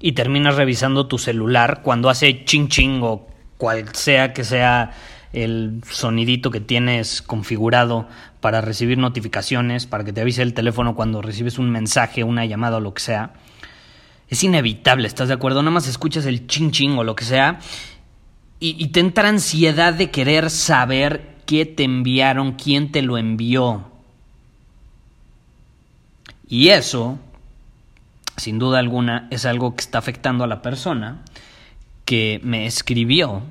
y terminas revisando tu celular cuando hace ching ching o cual sea que sea el sonidito que tienes configurado para recibir notificaciones, para que te avise el teléfono cuando recibes un mensaje, una llamada o lo que sea? Es inevitable, ¿estás de acuerdo? Nada más escuchas el ching ching o lo que sea y, y te entra ansiedad de querer saber qué te enviaron, quién te lo envió. Y eso, sin duda alguna, es algo que está afectando a la persona que me escribió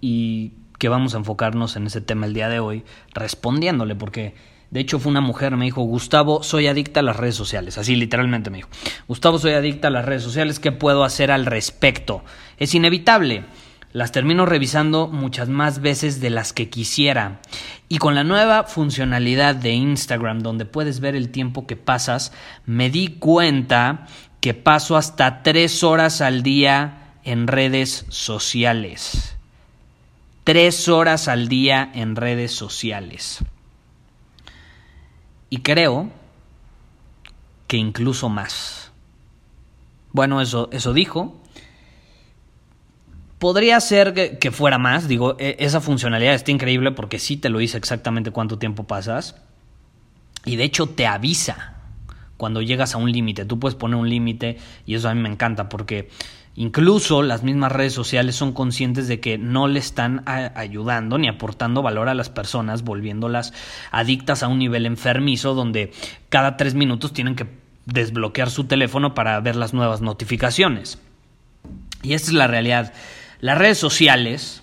y que vamos a enfocarnos en ese tema el día de hoy, respondiéndole, porque de hecho fue una mujer, me dijo, Gustavo, soy adicta a las redes sociales, así literalmente me dijo, Gustavo, soy adicta a las redes sociales, ¿qué puedo hacer al respecto? Es inevitable. Las termino revisando muchas más veces de las que quisiera. Y con la nueva funcionalidad de Instagram, donde puedes ver el tiempo que pasas, me di cuenta que paso hasta tres horas al día en redes sociales. Tres horas al día en redes sociales. Y creo que incluso más. Bueno, eso, eso dijo. Podría ser que, fuera más, digo, e, esa funcionalidad está increíble porque sí te lo dice exactamente cuánto tiempo pasas. Y de hecho te avisa cuando llegas a un límite. Tú puedes poner un límite y eso a mí me encanta porque incluso las mismas redes sociales son conscientes de que no le están ayudando ni aportando valor a las personas, volviéndolas adictas a un nivel enfermizo donde cada tres minutos tienen que desbloquear su teléfono para ver las nuevas notificaciones. Y esta es la realidad. Las redes sociales,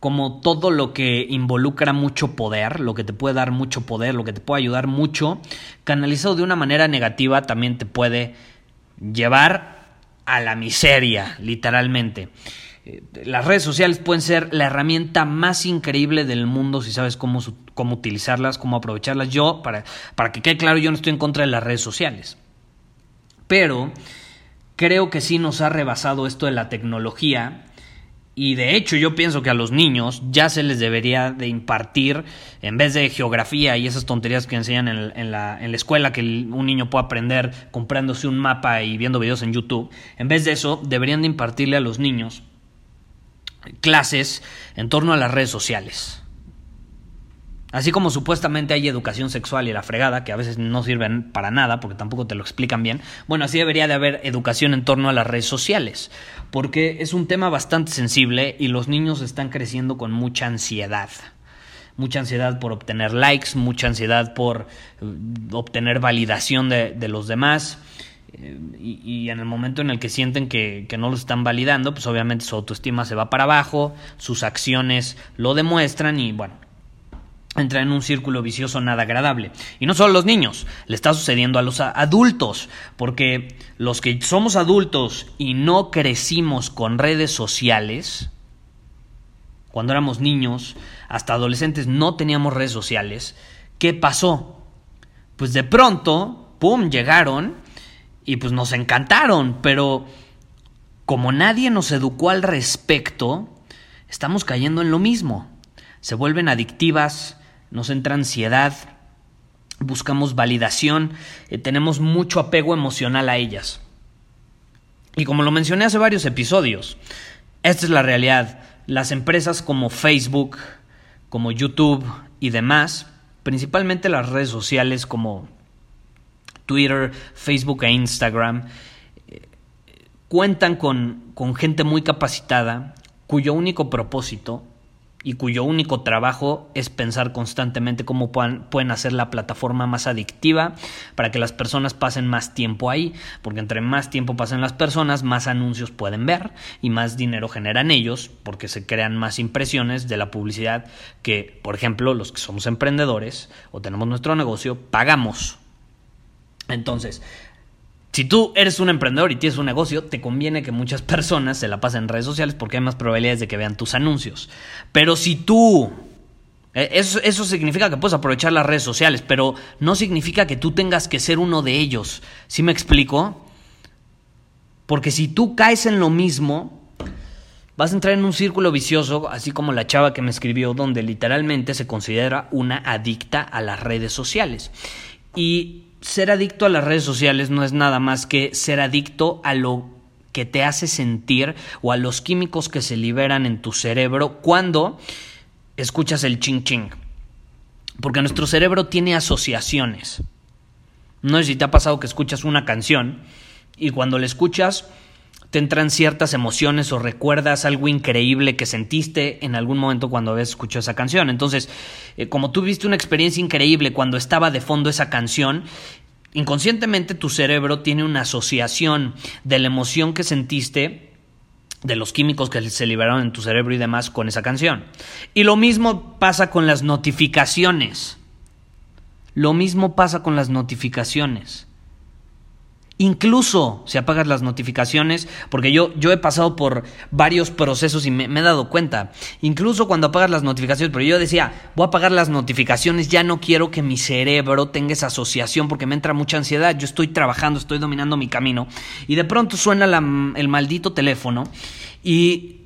como todo lo que involucra mucho poder, lo que te puede dar mucho poder, lo que te puede ayudar mucho, canalizado de una manera negativa también te puede llevar a la miseria, literalmente. Eh, las redes sociales pueden ser la herramienta más increíble del mundo si sabes cómo, cómo utilizarlas, cómo aprovecharlas. Yo, para, para que quede claro, yo no estoy en contra de las redes sociales. Pero creo que sí nos ha rebasado esto de la tecnología y de hecho yo pienso que a los niños ya se les debería de impartir, en vez de geografía y esas tonterías que enseñan en, la, la, escuela, que un niño puede aprender comprándose un mapa y viendo videos en YouTube, en vez de eso deberían de impartirle a los niños clases en torno a las redes sociales. Así como supuestamente hay educación sexual y la fregada, que a veces no sirven para nada porque tampoco te lo explican bien, bueno, así debería de haber educación en torno a las redes sociales, porque es un tema bastante sensible y los niños están creciendo con mucha ansiedad. Mucha ansiedad por obtener likes, mucha ansiedad por eh, obtener validación de, los demás. Eh, y, en el momento en el que sienten que, que no los están validando, pues obviamente su autoestima se va para abajo, sus acciones lo demuestran y bueno, entra en un círculo vicioso nada agradable. Y no solo a los niños, le está sucediendo a los adultos, porque los que somos adultos y no crecimos con redes sociales, cuando éramos niños, hasta adolescentes no teníamos redes sociales, ¿qué pasó? Pues de pronto, ¡pum!, llegaron y pues nos encantaron, pero como nadie nos educó al respecto, estamos cayendo en lo mismo. Se vuelven adictivas, nos entra ansiedad, buscamos validación, eh, tenemos mucho apego emocional a ellas. Y como lo mencioné hace varios episodios, esta es la realidad. Las empresas como Facebook, como YouTube y demás, principalmente las redes sociales como Twitter, Facebook e Instagram, eh, cuentan con, con gente muy capacitada cuyo único propósito y cuyo único trabajo es pensar constantemente cómo pueden, hacer la plataforma más adictiva para que las personas pasen más tiempo ahí, porque entre más tiempo pasen las personas, más anuncios pueden ver y más dinero generan ellos, porque se crean más impresiones de la publicidad que, por ejemplo, los que somos emprendedores o tenemos nuestro negocio, pagamos. Entonces, si tú eres un emprendedor y tienes un negocio, te conviene que muchas personas se la pasen en redes sociales porque hay más probabilidades de que vean tus anuncios. Pero si tú... Eh, eso, eso, significa que puedes aprovechar las redes sociales, pero no significa que tú tengas que ser uno de ellos. ¿Sí me explico? Porque si tú caes en lo mismo, vas a entrar en un círculo vicioso, así como la chava que me escribió, donde literalmente se considera una adicta a las redes sociales. Y ser adicto a las redes sociales no es nada más que ser adicto a lo que te hace sentir o a los químicos que se liberan en tu cerebro cuando escuchas el ching ching. Porque nuestro cerebro tiene asociaciones. No sé si te ha pasado que escuchas una canción y cuando la escuchas te entran ciertas emociones o recuerdas algo increíble que sentiste en algún momento cuando habías escuchado esa canción. Entonces, eh, como tú viste una experiencia increíble cuando estaba de fondo esa canción, inconscientemente tu cerebro tiene una asociación de la emoción que sentiste de los químicos que se liberaron en tu cerebro y demás con esa canción. Y lo mismo pasa con las notificaciones. Lo mismo pasa con las notificaciones. Incluso si apagas las notificaciones, porque yo, yo he pasado por varios procesos y me, he dado cuenta, incluso cuando apagas las notificaciones, pero yo decía, voy a apagar las notificaciones, ya no quiero que mi cerebro tenga esa asociación porque me entra mucha ansiedad, yo estoy trabajando, estoy dominando mi camino, y de pronto suena el maldito teléfono y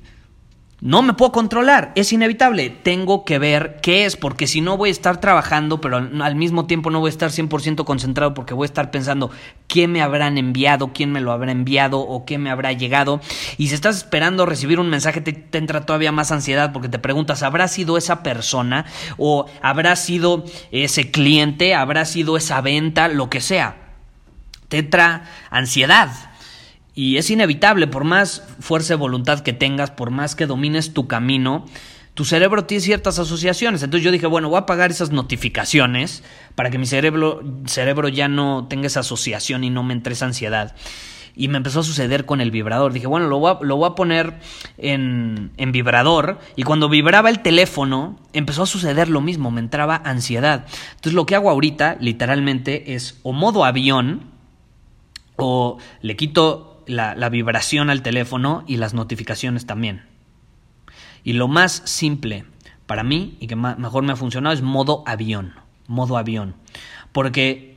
no me puedo controlar, es inevitable. Tengo que ver qué es, porque si no voy a estar trabajando, pero al mismo tiempo no voy a estar 100% concentrado porque voy a estar pensando qué me habrán enviado, quién me lo habrá enviado o qué me habrá llegado. Y si estás esperando recibir un mensaje, te, te entra todavía más ansiedad porque te preguntas, ¿habrá sido esa persona o habrá sido ese cliente, habrá sido esa venta, lo que sea? Te entra ansiedad. Y es inevitable, por más fuerza de voluntad que tengas, por más que domines tu camino, tu cerebro tiene ciertas asociaciones. Entonces yo dije, bueno, voy a apagar esas notificaciones para que mi cerebro, cerebro ya no tenga esa asociación y no me entre esa ansiedad. Y me empezó a suceder con el vibrador. Dije, bueno, lo voy a, lo voy a poner en, en vibrador. Y cuando vibraba el teléfono, empezó a suceder lo mismo, me entraba ansiedad. Entonces lo que hago ahorita, literalmente, es o modo avión, o le quito la, vibración al teléfono y las notificaciones también. Y lo más simple para mí y que mejor me ha funcionado es modo avión. Modo avión. Porque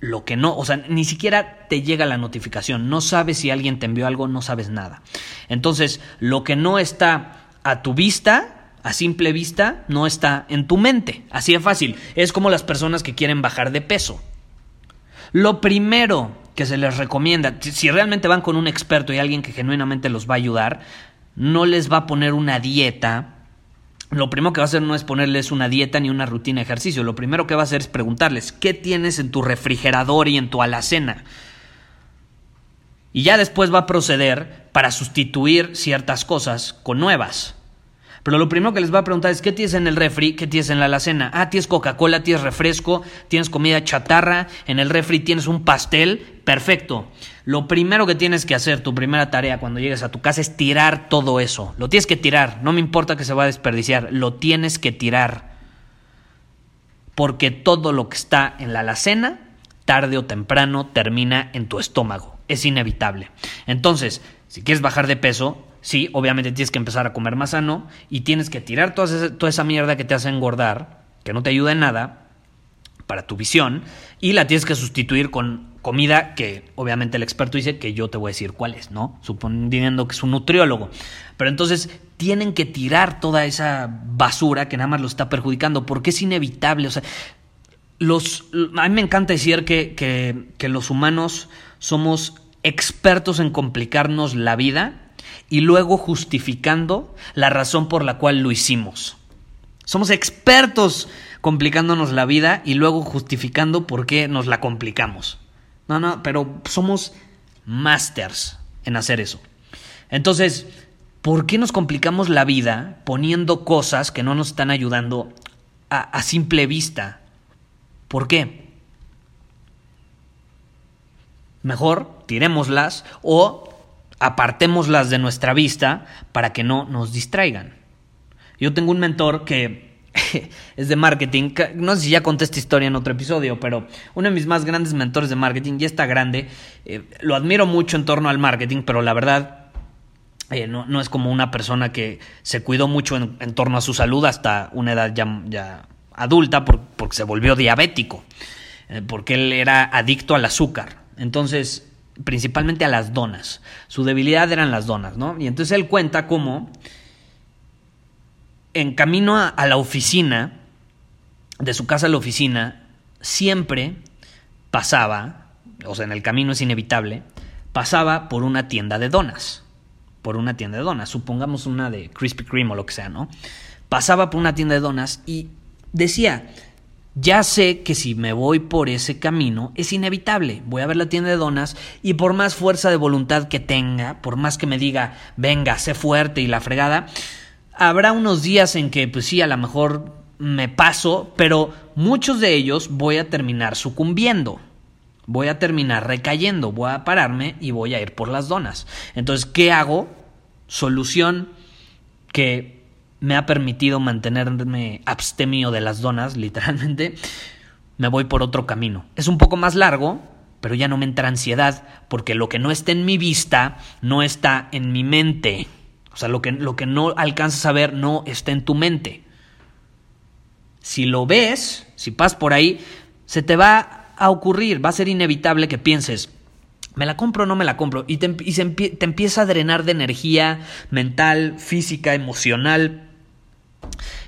lo que no, o sea, ni siquiera te llega la notificación. No sabes si alguien te envió algo, no sabes nada. Entonces, lo que no está a tu vista, a simple vista, no está en tu mente. Así de fácil. Es como las personas que quieren bajar de peso. Lo primero que se les recomienda, si realmente van con un experto y alguien que genuinamente los va a ayudar, no les va a poner una dieta. Lo primero que va a hacer no es ponerles una dieta ni una rutina de ejercicio. Lo primero que va a hacer es preguntarles, ¿qué tienes en tu refrigerador y en tu alacena? Y ya después va a proceder para sustituir ciertas cosas con nuevas. Pero lo primero que les va a preguntar es, ¿qué tienes en el refri? ¿Qué tienes en la alacena? Ah, tienes Coca-Cola, tienes refresco, tienes comida chatarra, en el refri tienes un pastel. Perfecto. Lo primero que tienes que hacer, tu primera tarea cuando llegues a tu casa es tirar todo eso. Lo tienes que tirar. No me importa que se va a desperdiciar. Lo tienes que tirar. Porque todo lo que está en la alacena, tarde o temprano, termina en tu estómago. Es inevitable. Entonces, si quieres bajar de peso, sí, obviamente tienes que empezar a comer más sano y tienes que tirar toda esa, mierda que te hace engordar, que no te ayuda en nada para tu visión, y la tienes que sustituir con comida que obviamente el experto dice que yo te voy a decir cuál es, ¿no? Suponiendo que es un nutriólogo. Pero entonces tienen que tirar toda esa basura que nada más lo está perjudicando, porque es inevitable. O sea, los, a mí me encanta decir que los humanos somos expertos en complicarnos la vida y luego justificando la razón por la cual lo hicimos. Somos expertos complicándonos la vida y luego justificando por qué nos la complicamos. No, no, pero somos masters. en hacer eso. Entonces, ¿por qué nos complicamos la vida poniendo cosas que no nos están ayudando a, a simple vista? ¿Por qué? Mejor tirémoslas o apartémoslas de nuestra vista para que no nos distraigan. Yo tengo un mentor que es de marketing. No sé si ya conté esta historia en otro episodio, pero uno de mis más grandes mentores de marketing ya está grande. Eh, lo admiro mucho en torno al marketing, pero la verdad eh, no, es como una persona que se cuidó mucho en, torno a su salud hasta una edad ya, adulta porque se volvió diabético, eh, porque él era adicto al azúcar. Entonces, principalmente a las donas. Su debilidad eran las donas, ¿no? Y entonces él cuenta cómo en camino a, la oficina, de su casa a la oficina, siempre pasaba, o sea, en el camino es inevitable, pasaba por una tienda de donas. Por una tienda de donas, supongamos una de Krispy Kreme o lo que sea, ¿no? Pasaba por una tienda de donas y decía, ya sé que si me voy por ese camino es inevitable. Voy a ver la tienda de donas y por más fuerza de voluntad que tenga, por más que me diga, venga, sé fuerte y la fregada, habrá unos días en que, pues sí, a lo mejor me paso, pero muchos de ellos voy a terminar sucumbiendo. Voy a terminar recayendo, voy a pararme y voy a ir por las donas. Entonces, ¿qué hago? Solución que me ha permitido mantenerme abstemio de las donas, literalmente, me voy por otro camino. Es un poco más largo, pero ya no me entra ansiedad, porque lo que no está en mi vista no está en mi mente. O sea, lo que, lo que no alcanzas a ver no está en tu mente. Si lo ves, si pasas por ahí, se te va a ocurrir, va a ser inevitable que pienses, ¿me la compro o no me la compro? Y te, te empieza a drenar de energía mental, física, emocional.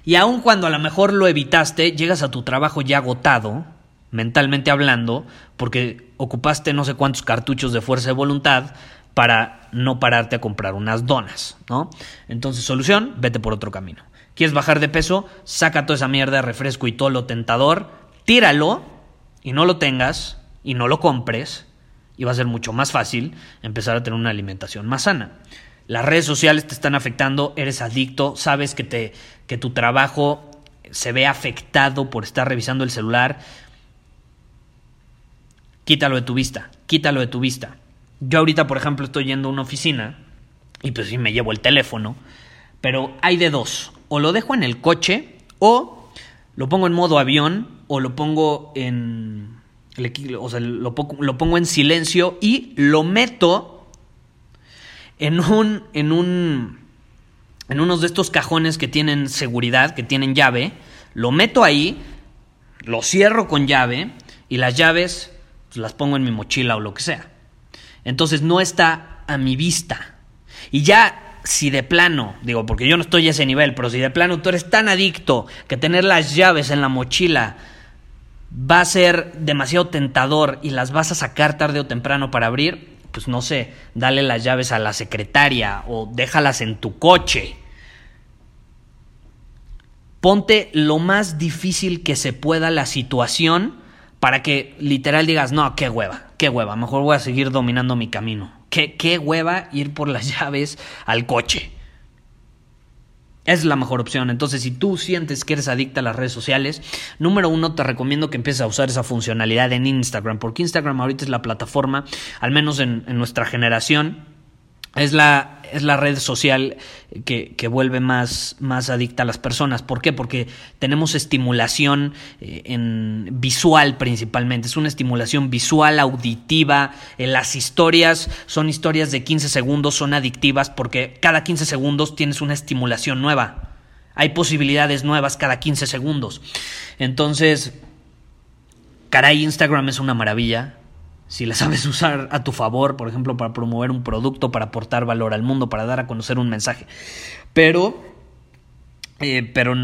Y aun cuando a lo mejor lo evitaste, llegas a tu trabajo ya agotado, mentalmente hablando, porque ocupaste no sé cuántos cartuchos de fuerza de voluntad, para no pararte a comprar unas donas, ¿no? Entonces, solución, vete por otro camino. ¿Quieres bajar de peso? Saca toda esa mierda de refresco y todo lo tentador, tíralo y no lo tengas y no lo compres y va a ser mucho más fácil empezar a tener una alimentación más sana. Las redes sociales te están afectando, eres adicto, sabes que, te, que tu trabajo se ve afectado por estar revisando el celular. Quítalo de tu vista, quítalo de tu vista. Yo ahorita, por ejemplo, estoy yendo a una oficina y pues sí me llevo el teléfono, pero hay de dos. O lo dejo en el coche o lo pongo en modo avión o lo pongo en... O sea, lo, lo pongo en silencio y lo meto en un... En un en unos de estos cajones que tienen seguridad, que tienen llave, lo meto ahí, lo cierro con llave y las llaves pues, las pongo en mi mochila o lo que sea. Entonces no está a mi vista. Y ya si de plano, digo, porque yo no estoy a ese nivel, pero si de plano tú eres tan adicto que tener las llaves en la mochila va a ser demasiado tentador y las vas a sacar tarde o temprano para abrir, pues no sé, dale las llaves a la secretaria o déjalas en tu coche. Ponte lo más difícil que se pueda la situación para que literal digas, no, qué hueva, qué hueva, mejor voy a seguir dominando mi camino. Qué, qué hueva ir por las llaves al coche. Es la mejor opción. Entonces, si tú sientes que eres adicta a las redes sociales, número uno, te recomiendo que empieces a usar esa funcionalidad en Instagram, porque Instagram ahorita es la plataforma, al menos en, en nuestra generación, es la, es la red social que, vuelve más, más, adicta a las personas. ¿Por qué? Porque tenemos estimulación eh, en visual principalmente. Es una estimulación visual, auditiva. En las historias son historias de 15 segundos, son adictivas porque cada 15 segundos tienes una estimulación nueva. Hay posibilidades nuevas cada 15 segundos. Entonces, caray, Instagram es una maravilla si la sabes usar a tu favor, por ejemplo, para promover un producto, para aportar valor al mundo, para dar a conocer un mensaje. Pero, eh, pero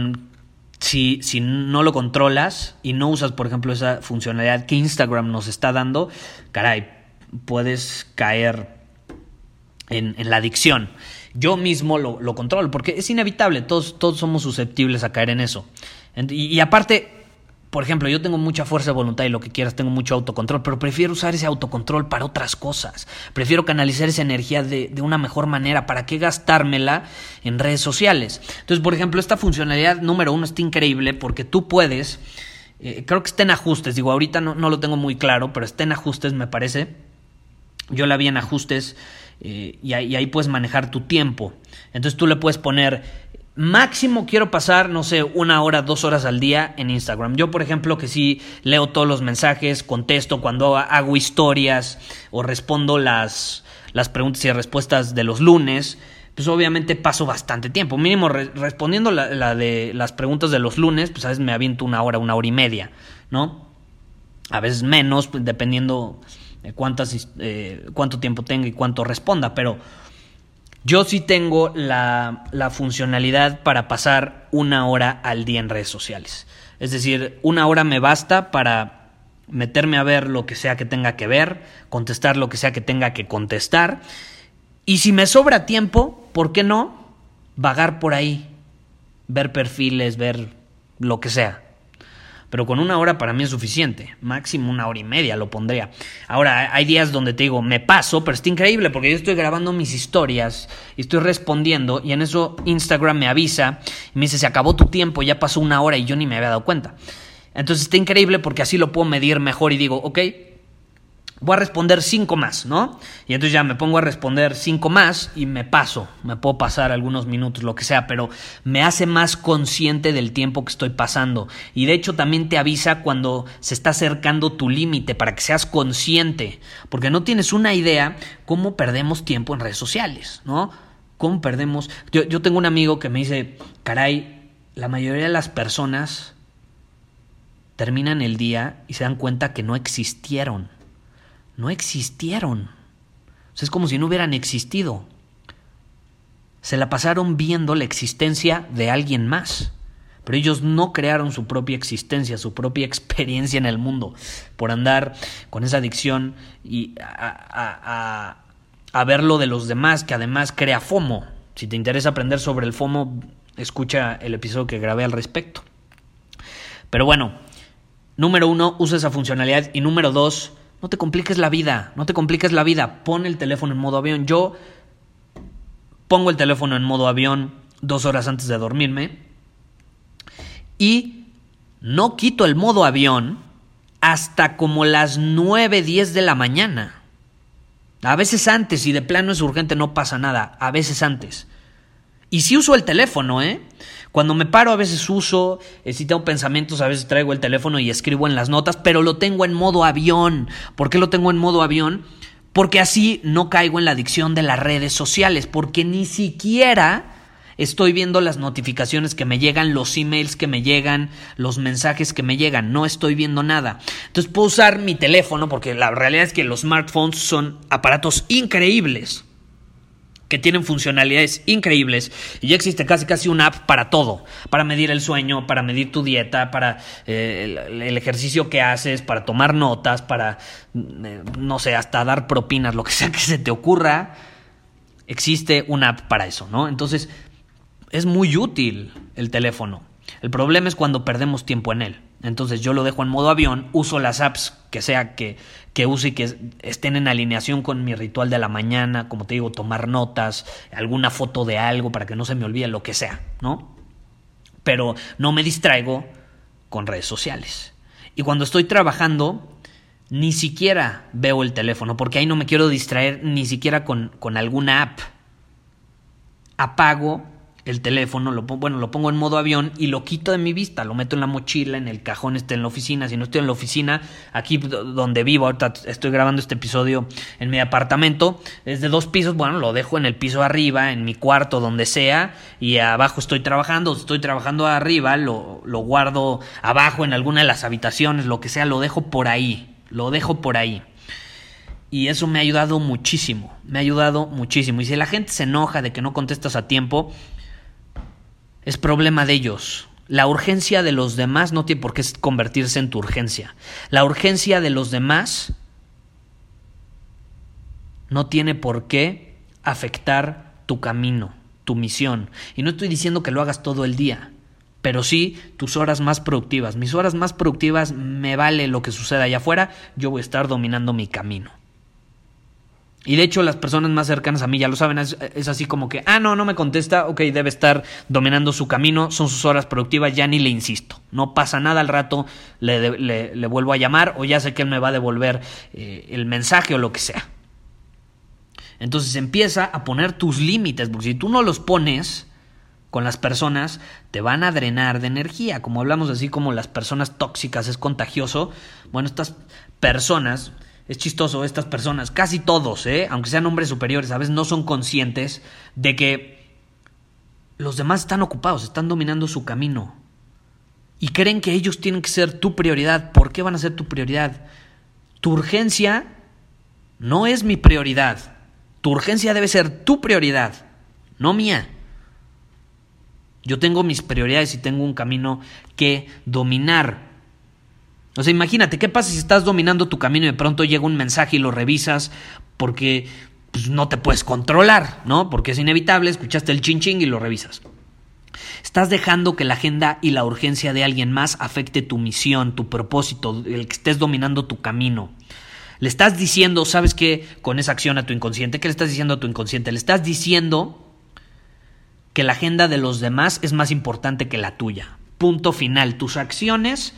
si, si no lo controlas y no usas, por ejemplo, esa funcionalidad que Instagram nos está dando, caray, puedes caer en, la adicción. Yo mismo lo, lo, controlo, porque es inevitable, todos, todos somos susceptibles a caer en eso. y aparte, por ejemplo, yo tengo mucha fuerza de voluntad y lo que quieras, tengo mucho autocontrol, pero prefiero usar ese autocontrol para otras cosas. Prefiero canalizar esa energía de, una mejor manera. ¿Para qué gastármela en redes sociales? Entonces, por ejemplo, esta funcionalidad número uno está increíble porque tú puedes, eh, creo que está en ajustes, digo, ahorita no, no, lo tengo muy claro, pero está en ajustes, me parece. Yo la vi en ajustes eh, y ahí puedes manejar tu tiempo. Entonces tú le puedes poner Máximo quiero pasar, no sé, una hora, dos horas al día en Instagram. Yo, por ejemplo, que sí leo todos los mensajes, contesto cuando hago historias o respondo las, las preguntas y respuestas de los lunes, pues obviamente paso bastante tiempo. Mínimo respondiendo la, de las preguntas de los lunes, pues a veces me aviento una hora, una hora y media, ¿no? A veces menos, pues, dependiendo de cuántas, eh, cuánto tiempo tenga y cuánto responda, pero yo sí tengo la, la, funcionalidad para pasar una hora al día en redes sociales. Es decir, una hora me basta para meterme a ver lo que sea que tenga que ver, contestar lo que sea que tenga que contestar. Y si me sobra tiempo, ¿por qué no? Vagar por ahí, ver perfiles, ver lo que sea pero con una hora para mí es suficiente, máximo una hora y media lo pondría. Ahora, hay días donde te digo, me paso, pero está increíble porque yo estoy grabando mis historias y estoy respondiendo y en eso Instagram me avisa y me dice, se acabó tu tiempo, ya pasó una hora y yo ni me había dado cuenta. Entonces está increíble porque así lo puedo medir mejor y digo, ok, voy a responder cinco más, ¿no? Y entonces ya me pongo a responder cinco más y me paso, me puedo pasar algunos minutos, lo que sea, pero me hace más consciente del tiempo que estoy pasando. Y de hecho también te avisa cuando se está acercando tu límite para que seas consciente, porque no tienes una idea cómo perdemos tiempo en redes sociales, ¿no? ¿Cómo perdemos? Yo, yo tengo un amigo que me dice, caray, la mayoría de las personas terminan el día y se dan cuenta que no existieron no existieron. es como si no hubieran existido. Se la pasaron viendo la existencia de alguien más. Pero ellos no crearon su propia existencia, su propia experiencia en el mundo, por andar con esa adicción y a, a ver lo de los demás, que además crea FOMO. Si te interesa aprender sobre el FOMO, escucha el episodio que grabé al respecto. Pero bueno, número uno, usa esa funcionalidad. Y número dos, no te compliques la vida, no te compliques la vida. Pon el teléfono en modo avión. Yo pongo el teléfono en modo avión dos horas antes de dormirme y no quito el modo avión hasta como las 9, 10 de la mañana. A veces antes, y de plano es urgente, no pasa nada. A veces antes. Y si uso el teléfono, ¿eh? Cuando me paro a veces uso, eh, si tengo pensamientos a veces traigo el teléfono y escribo en las notas, pero lo tengo en modo avión. ¿Por qué lo tengo en modo avión? Porque así no caigo en la adicción de las redes sociales, porque ni siquiera estoy viendo las notificaciones que me llegan, los emails que me llegan, los mensajes que me llegan, no estoy viendo nada. Entonces puedo usar mi teléfono, porque la realidad es que los smartphones son aparatos increíbles que tienen funcionalidades increíbles y ya existe casi casi una app para todo, para medir el sueño, para medir tu dieta, para eh, el, ejercicio que haces, para tomar notas, para, eh, no sé, hasta dar propinas, lo que sea que se te ocurra, existe una app para eso, ¿no? Entonces, es muy útil el teléfono. El problema es cuando perdemos tiempo en él. Entonces yo lo dejo en modo avión, uso las apps que sea que, que use y que estén en alineación con mi ritual de la mañana, como te digo, tomar notas, alguna foto de algo para que no se me olvide lo que sea, ¿no? Pero no me distraigo con redes sociales. Y cuando estoy trabajando, ni siquiera veo el teléfono, porque ahí no me quiero distraer ni siquiera con, con alguna app. Apago el teléfono, lo, bueno, lo pongo en modo avión y lo quito de mi vista, lo meto en la mochila, en el cajón, esté en la oficina. Si no estoy en la oficina, aquí donde vivo, ahorita estoy grabando este episodio en mi apartamento, es de dos pisos, bueno, lo dejo en el piso arriba, en mi cuarto, donde sea, y abajo estoy trabajando, estoy trabajando arriba, lo, lo guardo abajo en alguna de las habitaciones, lo que sea, lo dejo por ahí, lo dejo por ahí. Y eso me ha ayudado muchísimo, me ha ayudado muchísimo. Y si la gente se enoja de que no contestas a tiempo, es problema de ellos. La urgencia de los demás no tiene por qué convertirse en tu urgencia. La urgencia de los demás no tiene por qué afectar tu camino, tu misión. Y no estoy diciendo que lo hagas todo el día. pero sí tus horas más productivas. Mis horas más productivas me vale lo que suceda allá afuera, yo voy a estar dominando mi camino. Y de hecho las personas más cercanas a mí ya lo saben, es, así como que, ah, no, no me contesta, ok, debe estar dominando su camino, son sus horas productivas, ya ni le insisto. No pasa nada al rato, le, le, vuelvo a llamar o ya sé que él me va a devolver eh, el mensaje o lo que sea. Entonces empieza a poner tus límites, porque si tú no los pones con las personas, te van a drenar de energía. Como hablamos así como las personas tóxicas es contagioso, bueno, estas personas es chistoso, estas personas, casi todos, ¿eh? aunque sean hombres superiores, a veces no son conscientes de que los demás están ocupados, están dominando su camino. Y creen que ellos tienen que ser tu prioridad. ¿Por qué van a ser tu prioridad? Tu urgencia no es mi prioridad. Tu urgencia debe ser tu prioridad, no mía. Yo tengo mis prioridades y tengo un camino que dominar. O sea, imagínate, ¿qué pasa si estás dominando tu camino y de pronto llega un mensaje y lo revisas porque pues, no te puedes controlar, ¿no? Porque es inevitable, escuchaste el ching ching y lo revisas. Estás dejando que la agenda y la urgencia de alguien más afecte tu misión, tu propósito, el que estés dominando tu camino. Le estás diciendo, ¿sabes qué? Con esa acción a tu inconsciente, ¿qué le estás diciendo a tu inconsciente? Le estás diciendo que la agenda de los demás es más importante que la tuya. Punto final. Tus acciones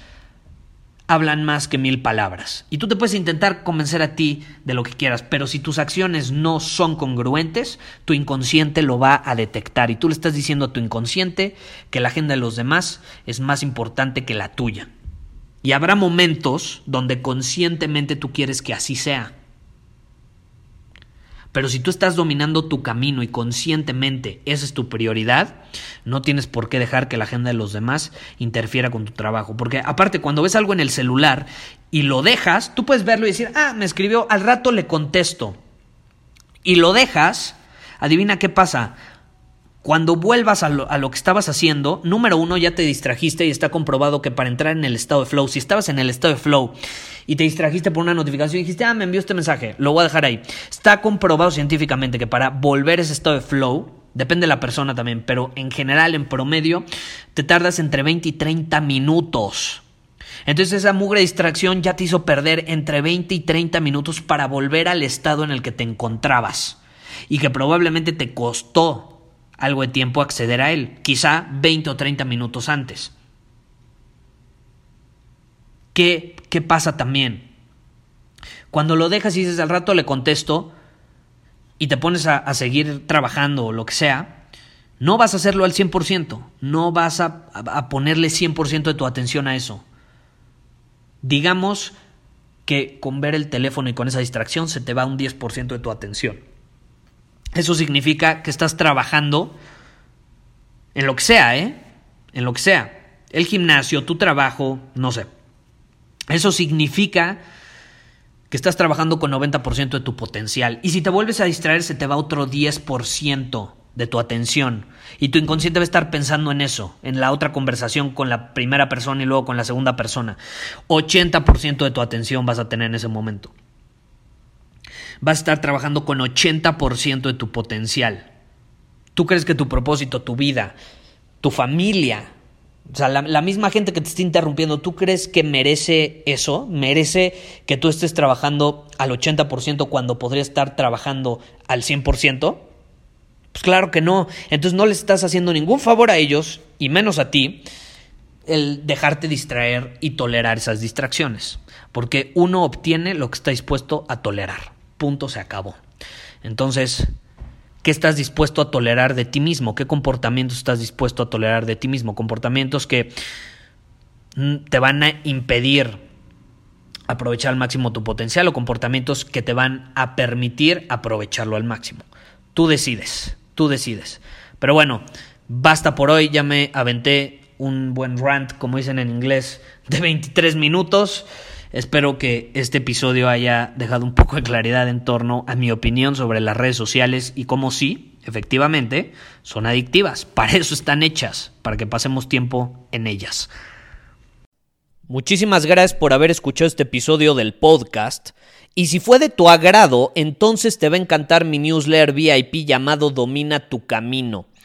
hablan más que mil palabras. Y tú te puedes intentar convencer a ti de lo que quieras, pero si tus acciones no son congruentes, tu inconsciente lo va a detectar. Y tú le estás diciendo a tu inconsciente que la agenda de los demás es más importante que la tuya. Y habrá momentos donde conscientemente tú quieres que así sea. Pero si tú estás dominando tu camino y conscientemente esa es tu prioridad, no tienes por qué dejar que la agenda de los demás interfiera con tu trabajo. Porque aparte, cuando ves algo en el celular y lo dejas, tú puedes verlo y decir, ah, me escribió, al rato le contesto. Y lo dejas, adivina qué pasa. Cuando vuelvas a lo, a lo, que estabas haciendo, número uno, ya te distrajiste y está comprobado que para entrar en el estado de flow, si estabas en el estado de flow y te distrajiste por una notificación y dijiste, ah, me envió este mensaje, lo voy a dejar ahí. Está comprobado científicamente que para volver ese estado de flow, depende de la persona también, pero en general, en promedio, te tardas entre 20 y 30 minutos. Entonces esa mugre distracción ya te hizo perder entre 20 y 30 minutos para volver al estado en el que te encontrabas y que probablemente te costó algo de tiempo acceder a él, quizá 20 o 30 minutos antes. ¿Qué, ¿Qué pasa también? Cuando lo dejas y dices al rato le contesto y te pones a, seguir trabajando o lo que sea, no vas a hacerlo al 100%, no vas a, a ponerle 100% de tu atención a eso. Digamos que con ver el teléfono y con esa distracción se te va un 10% de tu atención. Eso significa que estás trabajando en lo que sea, ¿eh? En lo que sea. El gimnasio, tu trabajo, no sé. Eso significa que estás trabajando con 90% de tu potencial. Y si te vuelves a distraer, se te va otro 10% de tu atención. Y tu inconsciente va a estar pensando en eso, en la otra conversación con la primera persona y luego con la segunda persona. 80% de tu atención vas a tener en ese momento. Vas a estar trabajando con 80% de tu potencial. ¿Tú crees que tu propósito, tu vida, tu familia, o sea, la, misma gente que te está interrumpiendo, ¿tú crees que merece eso? ¿Merece que tú estés trabajando al 80% cuando podría estar trabajando al 100%? Pues claro que no. Entonces no les estás haciendo ningún favor a ellos, y menos a ti, el dejarte distraer y tolerar esas distracciones. Porque uno obtiene lo que está dispuesto a tolerar. Punto, se acabó. Entonces, ¿Qué estás dispuesto a tolerar de ti mismo? ¿Qué comportamientos estás dispuesto a tolerar de ti mismo? Comportamientos que mm, te van a impedir aprovechar al máximo tu potencial o comportamientos que te van a permitir aprovecharlo al máximo. Tú decides, tú decides. Pero bueno, basta por hoy, ya me aventé un buen rant, como dicen en inglés, de 23 minutos. Espero que este episodio haya dejado un poco de claridad en torno a mi opinión sobre las redes sociales y cómo sí, efectivamente, son adictivas. Para eso están hechas, para que pasemos tiempo en ellas. Muchísimas gracias por haber escuchado este episodio del podcast. Y si fue de tu agrado, entonces te va a encantar mi newsletter VIP llamado Domina tu Camino.